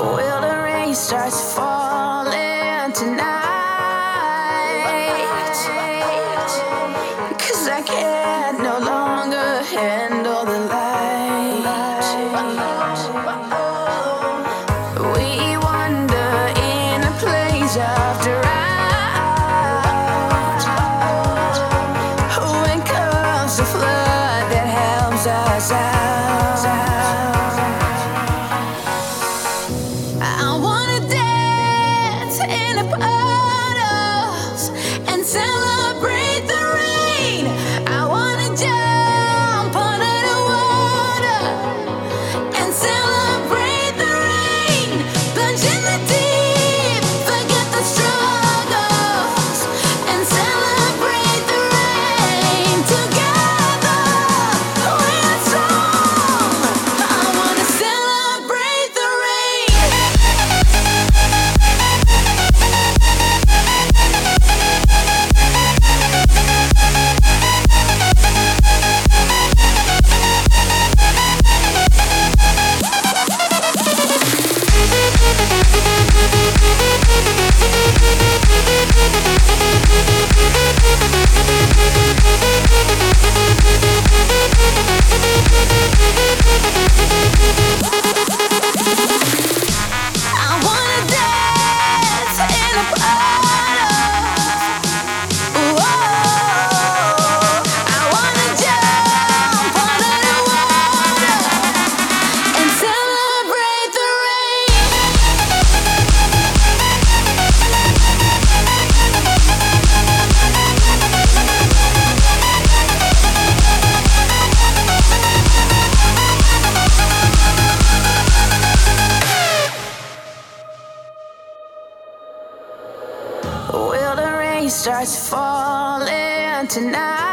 will the rain starts falling falling tonight?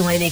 Meilleur du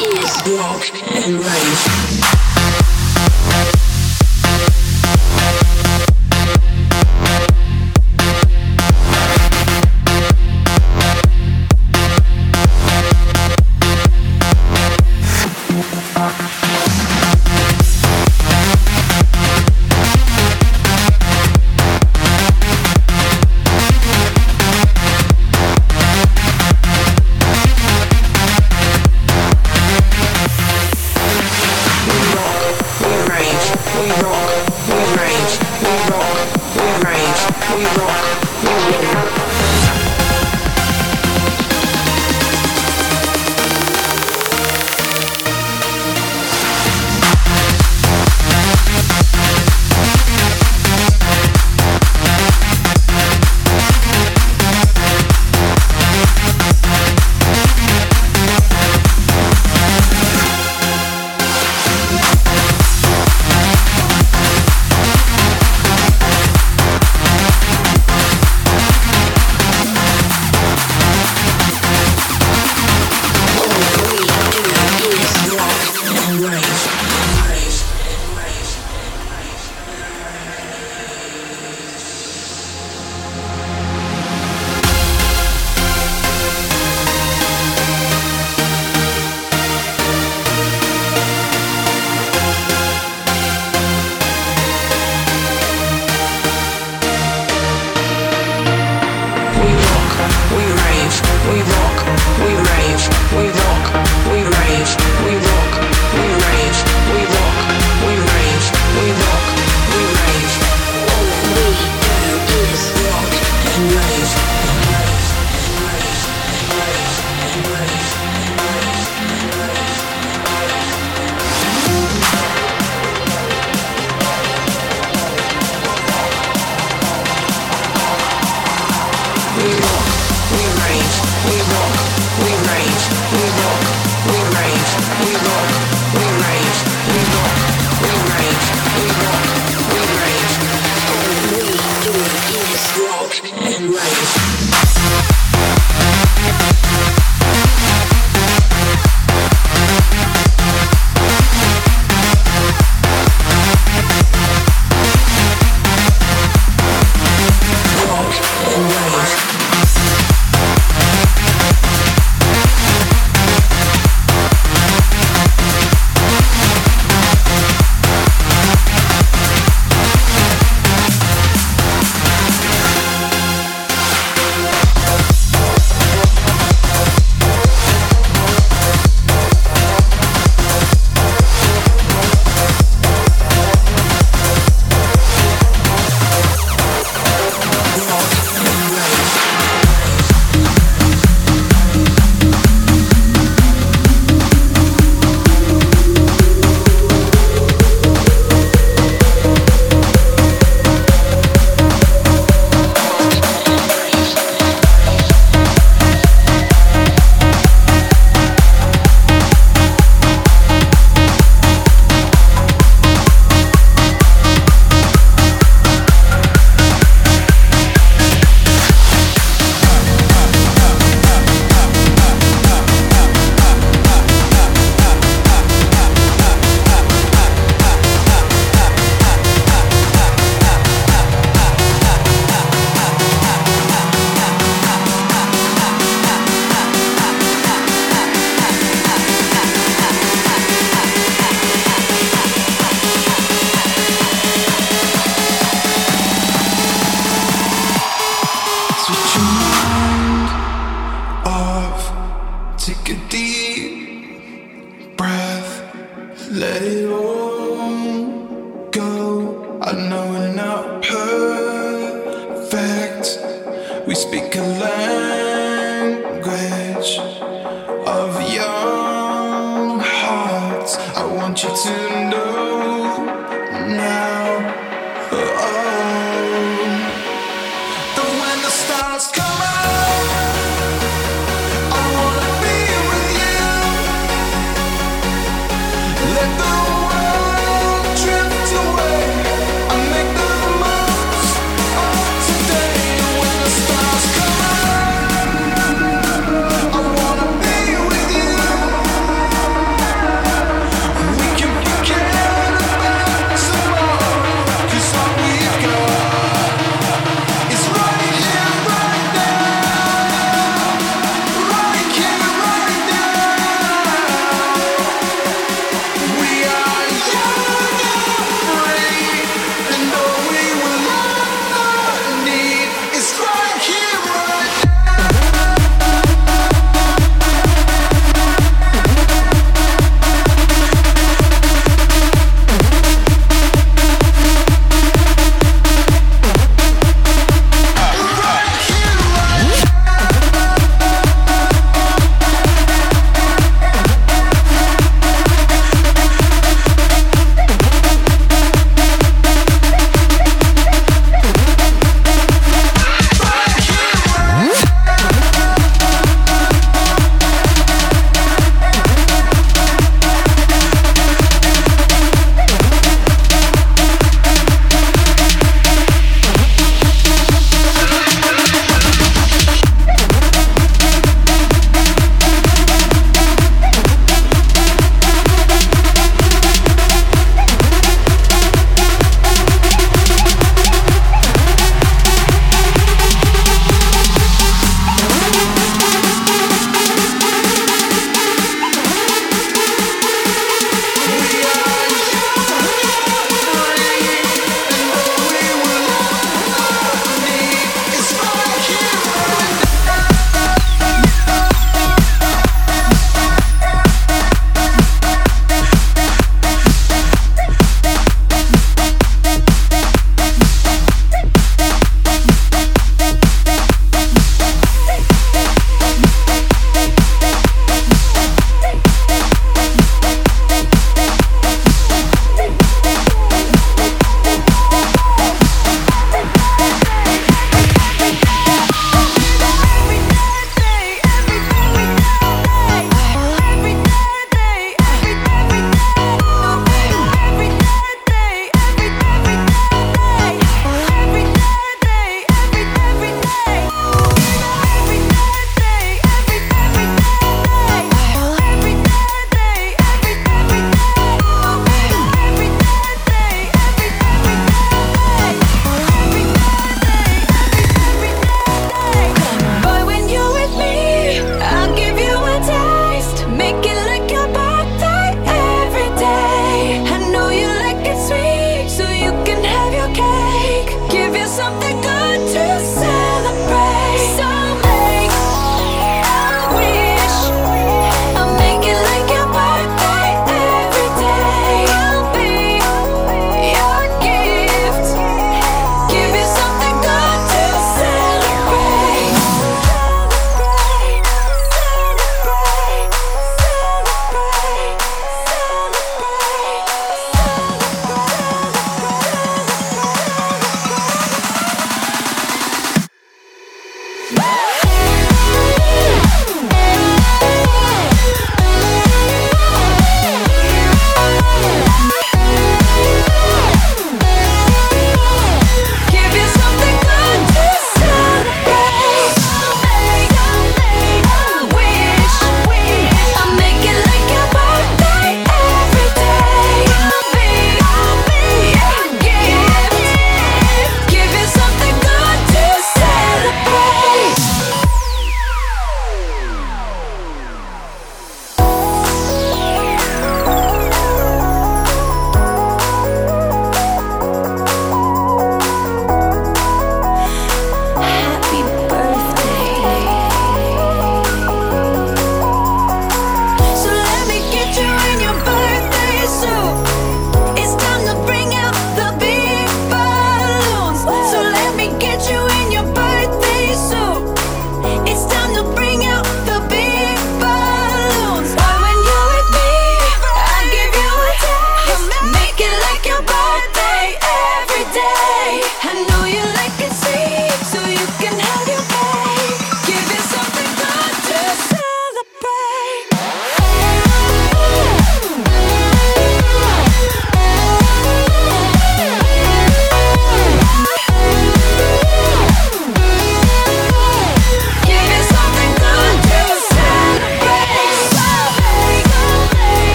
is rock and rave.